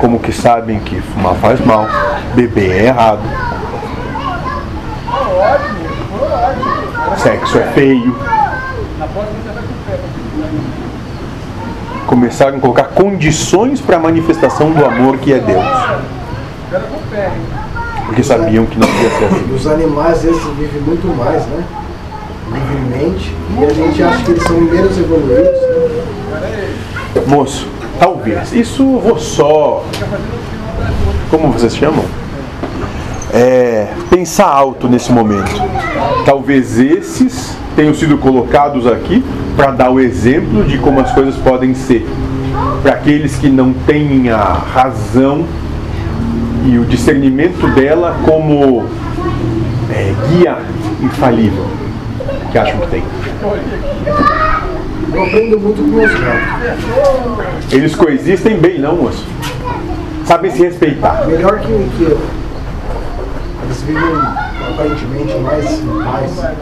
Como que sabem que fumar faz mal, beber é errado, sexo é feio. Começaram a colocar condições para a manifestação do amor que é Deus. Porque sabiam que não ia ser assim. Os animais, esses vivem muito mais, né? Livremente. E a gente acha que eles são menos evoluídos. Moço, talvez. Isso vou só. Como vocês chamam? É, pensar alto nesse momento. Talvez esses tenham sido colocados aqui para dar o exemplo de como as coisas podem ser. Para aqueles que não têm a razão e o discernimento dela como é, guia infalível que acham que tem. Eu aprendo muito com os gatos. Eles coexistem bem, não, moço? Sabem se respeitar. Melhor que, que eu. Eles vivem aparentemente mais em paz.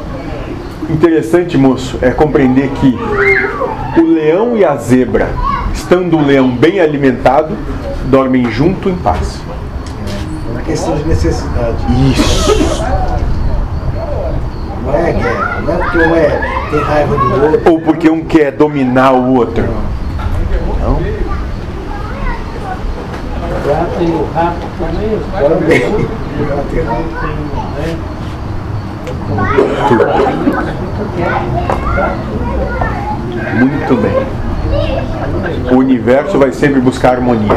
Interessante, moço, é compreender que o leão e a zebra, estando o leão bem alimentado, dormem junto em paz. É uma questão de necessidade. Isso. Não é guerra. Não é porque um é, tem raiva do outro. Ou porque um quer dominar o outro. Não. O e o rato também, Também. tem, e rato. Muito bem. O universo vai sempre buscar harmonia.